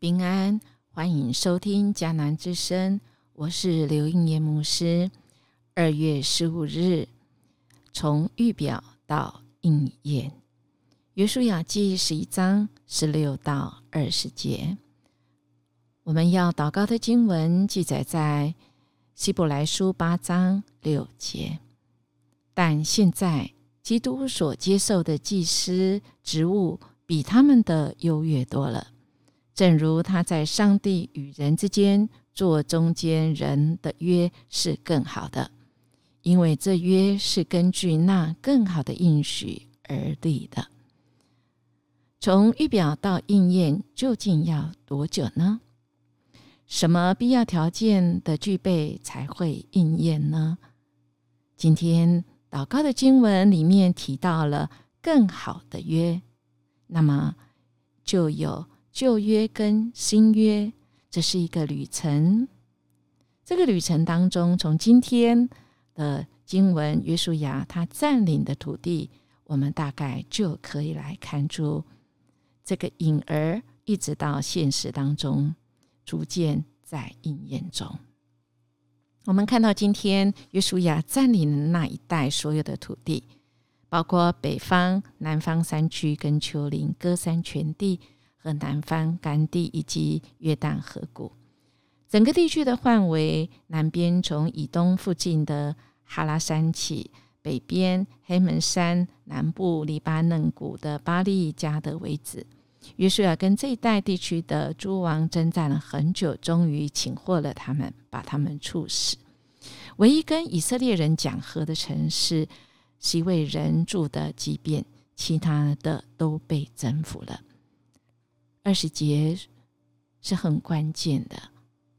平安，欢迎收听迦南之声，我是刘应业牧师。二月十五日，从预表到应验，约书亚记十一章十六到二十节，我们要祷告的经文记载在希伯来书八章六节。但现在，基督所接受的祭司职务比他们的优越多了。正如他在上帝与人之间做中间人的约是更好的，因为这约是根据那更好的应许而立的。从预表到应验，究竟要多久呢？什么必要条件的具备才会应验呢？今天祷告的经文里面提到了更好的约，那么就有。旧约跟新约，这是一个旅程。这个旅程当中，从今天的经文约书亚他占领的土地，我们大概就可以来看出这个影儿，一直到现实当中逐渐在应验中。我们看到今天约书亚占领的那一带所有的土地，包括北方、南方山区跟丘陵、歌山全地。和南方甘地以及约旦河谷，整个地区的范围，南边从以东附近的哈拉山起，北边黑门山，南部黎巴嫩谷的巴利加德为止。约书亚跟这一带地区的诸王征战了很久，终于擒获了他们，把他们处死。唯一跟以色列人讲和的城市，是一位人住的畸变，其他的都被征服了。二十节是很关键的，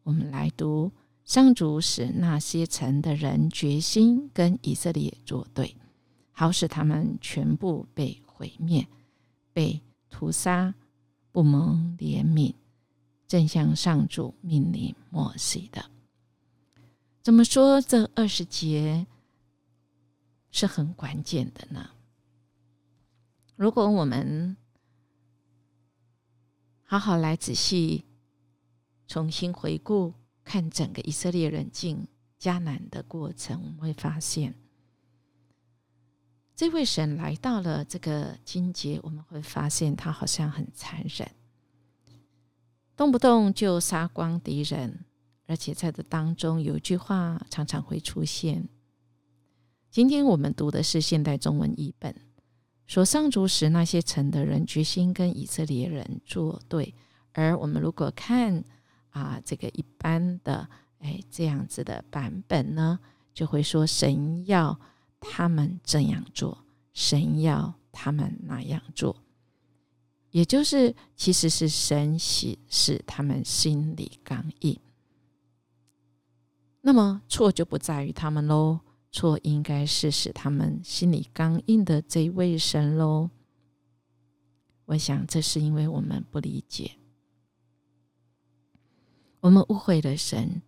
我们来读上主使那些城的人决心跟以色列作对，好使他们全部被毁灭、被屠杀，不蒙怜悯，正像上主命令莫西的。怎么说这二十节是很关键的呢？如果我们好好来仔细重新回顾看整个以色列人进迦南的过程，我们会发现，这位神来到了这个金节，我们会发现他好像很残忍，动不动就杀光敌人，而且在这当中有一句话常常会出现。今天我们读的是现代中文译本。所上主时，那些城的人决心跟以色列人作对。而我们如果看啊，这个一般的哎这样子的版本呢，就会说神要他们这样做，神要他们那样做，也就是其实是神喜使他们心里刚硬。那么错就不在于他们喽。错应该是使他们心里刚硬的这一位神喽。我想这是因为我们不理解，我们误会了神。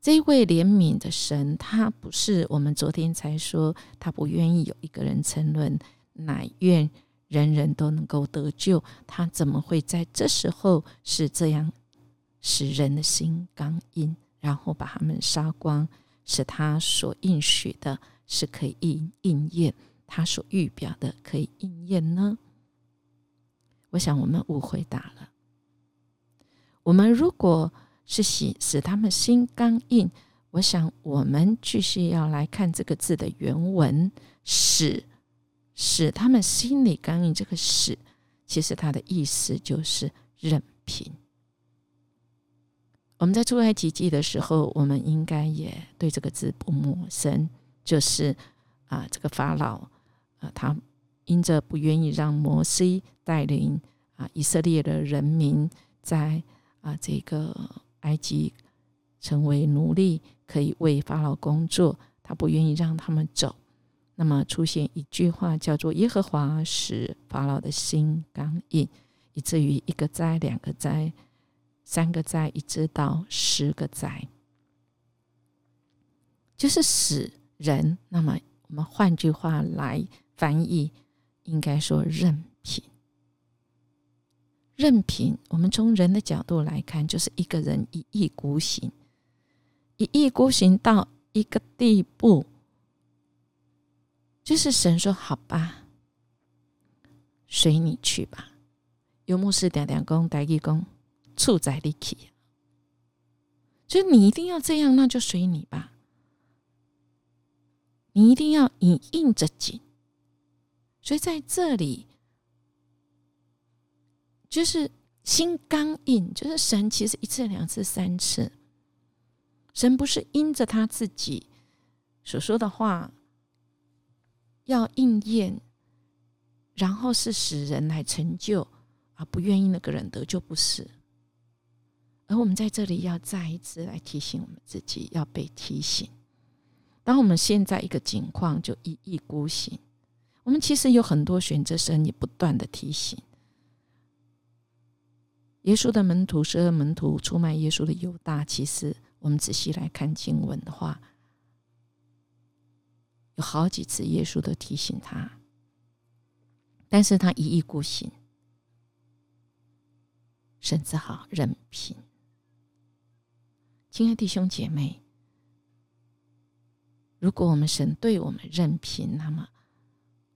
这一位怜悯的神，他不是我们昨天才说他不愿意有一个人沉沦，乃愿人人都能够得救。他怎么会在这时候是这样使人的心刚硬，然后把他们杀光？使他所应许的是可以应应验，他所预表的可以应验呢？我想我们误会大了。我们如果是使使他们心刚硬，我想我们继续要来看这个字的原文，使使他们心里刚硬。这个使，其实它的意思就是任凭。我们在出埃及记的时候，我们应该也对这个字不陌生，就是啊，这个法老啊，他因着不愿意让摩西带领啊以色列的人民在啊这个埃及成为奴隶，可以为法老工作，他不愿意让他们走。那么出现一句话叫做“耶和华使法老的心刚硬”，以至于一个灾，两个灾。三个灾，一直到十个灾，就是死人。那么，我们换句话来翻译，应该说任凭，任凭我们从人的角度来看，就是一个人一意孤行，一意孤行到一个地步，就是神说：“好吧，随你去吧。”有牧师点点工，代义工，处在力气，就你一定要这样，那就随你吧。你一定要以应着紧，所以在这里。就是心刚硬，就是神其实一次、两次、三次，神不是因着他自己所说的话要应验，然后是使人来成就，而不愿意那个人得救，不是。而我们在这里要再一次来提醒我们自己，要被提醒。当我们现在一个情况就一意孤行，我们其实有很多选择，神也不断的提醒。耶稣的门徒，十二门徒出卖耶稣的犹大，其实我们仔细来看经文的话，有好几次耶稣都提醒他，但是他一意孤行，甚至好任凭。亲爱弟兄姐妹，如果我们神对我们任凭，那么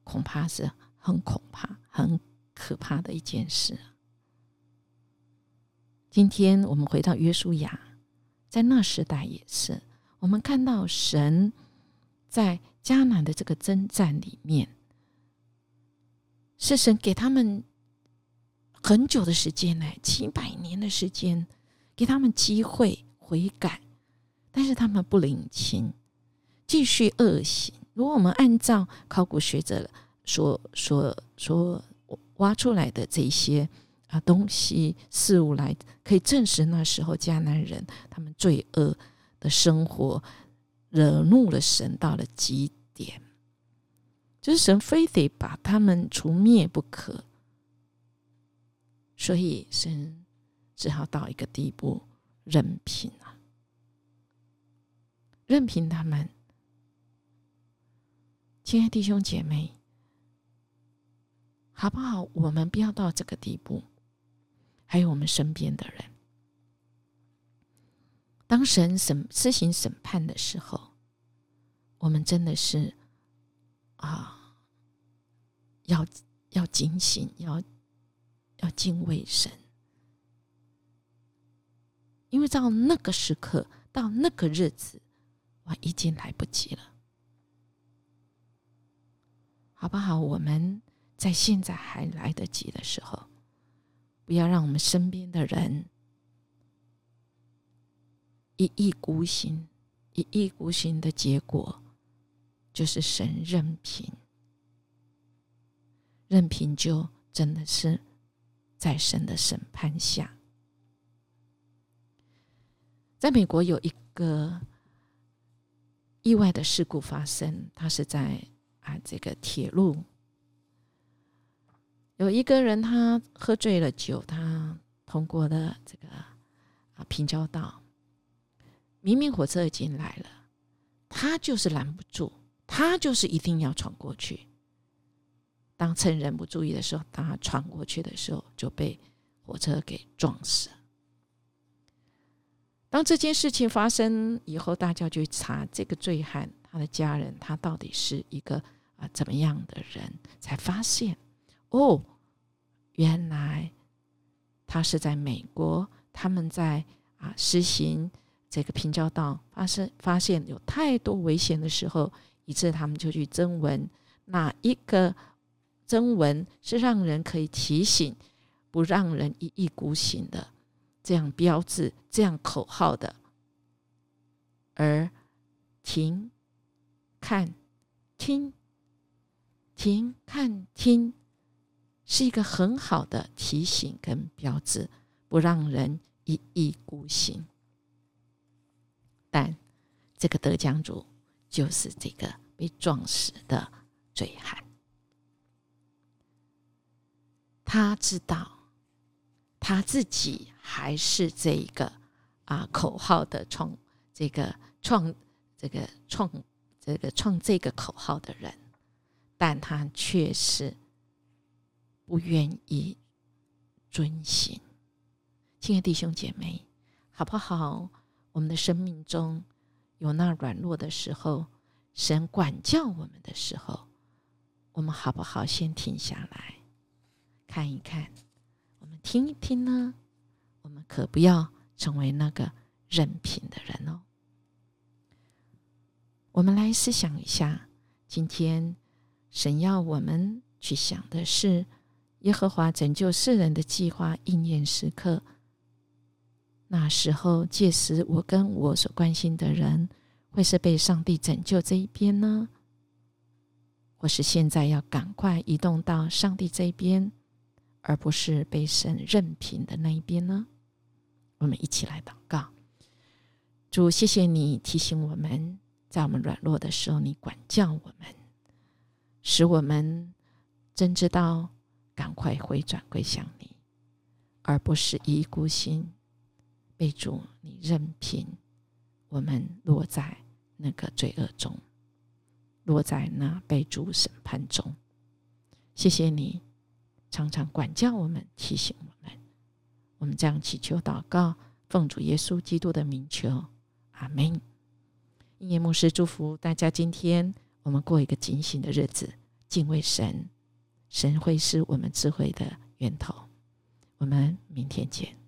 恐怕是很恐怕、很可怕的一件事。今天我们回到约书亚，在那时代也是，我们看到神在迦南的这个征战里面，是神给他们很久的时间呢，七百年的时间，给他们机会悔改，但是他们不领情，继续恶行。如果我们按照考古学者所所所挖出来的这些。啊，东西事物来可以证实那时候迦南人他们罪恶的生活惹怒了神到了极点，就是神非得把他们除灭不可，所以神只好到一个地步，任凭啊，任凭他们。亲爱弟兄姐妹，好不好？我们不要到这个地步。还有我们身边的人，当神审施行审判的时候，我们真的是啊，要要警醒，要要敬畏神，因为到那个时刻，到那个日子，哇，已经来不及了，好不好？我们在现在还来得及的时候。不要让我们身边的人一意孤行，一意孤行的结果就是神任凭，任凭就真的是在神的审判下。在美国有一个意外的事故发生，它是在啊这个铁路。有一个人，他喝醉了酒，他通过了这个啊平交道。明明火车已经来了，他就是拦不住，他就是一定要闯过去。当趁人不注意的时候，当他闯过去的时候，就被火车给撞死。当这件事情发生以后，大家就查这个醉汉他的家人，他到底是一个啊怎么样的人，才发现哦。原来他是在美国，他们在啊实行这个平交道，发生发现有太多危险的时候，以致他们就去征文。哪一个征文是让人可以提醒，不让人一意孤行的这样标志、这样口号的？而停、看、听、停、看、听。是一个很好的提醒跟标志，不让人一意孤行。但这个得奖主就是这个被撞死的醉汉，他知道他自己还是这一个啊口号的创这个创这个创这个创这个口号的人，但他却是。不愿意遵行。亲爱的弟兄姐妹，好不好？我们的生命中有那软弱的时候，神管教我们的时候，我们好不好先停下来看一看？听一听呢？我们可不要成为那个任凭的人哦。我们来思想一下，今天神要我们去想的是耶和华拯救世人的计划应验时刻。那时候，届时我跟我所关心的人，会是被上帝拯救这一边呢，或是现在要赶快移动到上帝这边，而不是被神任凭的那一边呢？我们一起来祷告，主，谢谢你提醒我们。在我们软弱的时候，你管教我们，使我们真知道赶快回转归向你，而不是一意孤行被主你任凭我们落在那个罪恶中，落在那被主审判中。谢谢你常常管教我们，提醒我们。我们这样祈求祷告，奉主耶稣基督的名求，阿门。音乐牧师祝福大家，今天我们过一个警醒的日子，敬畏神，神会是我们智慧的源头。我们明天见。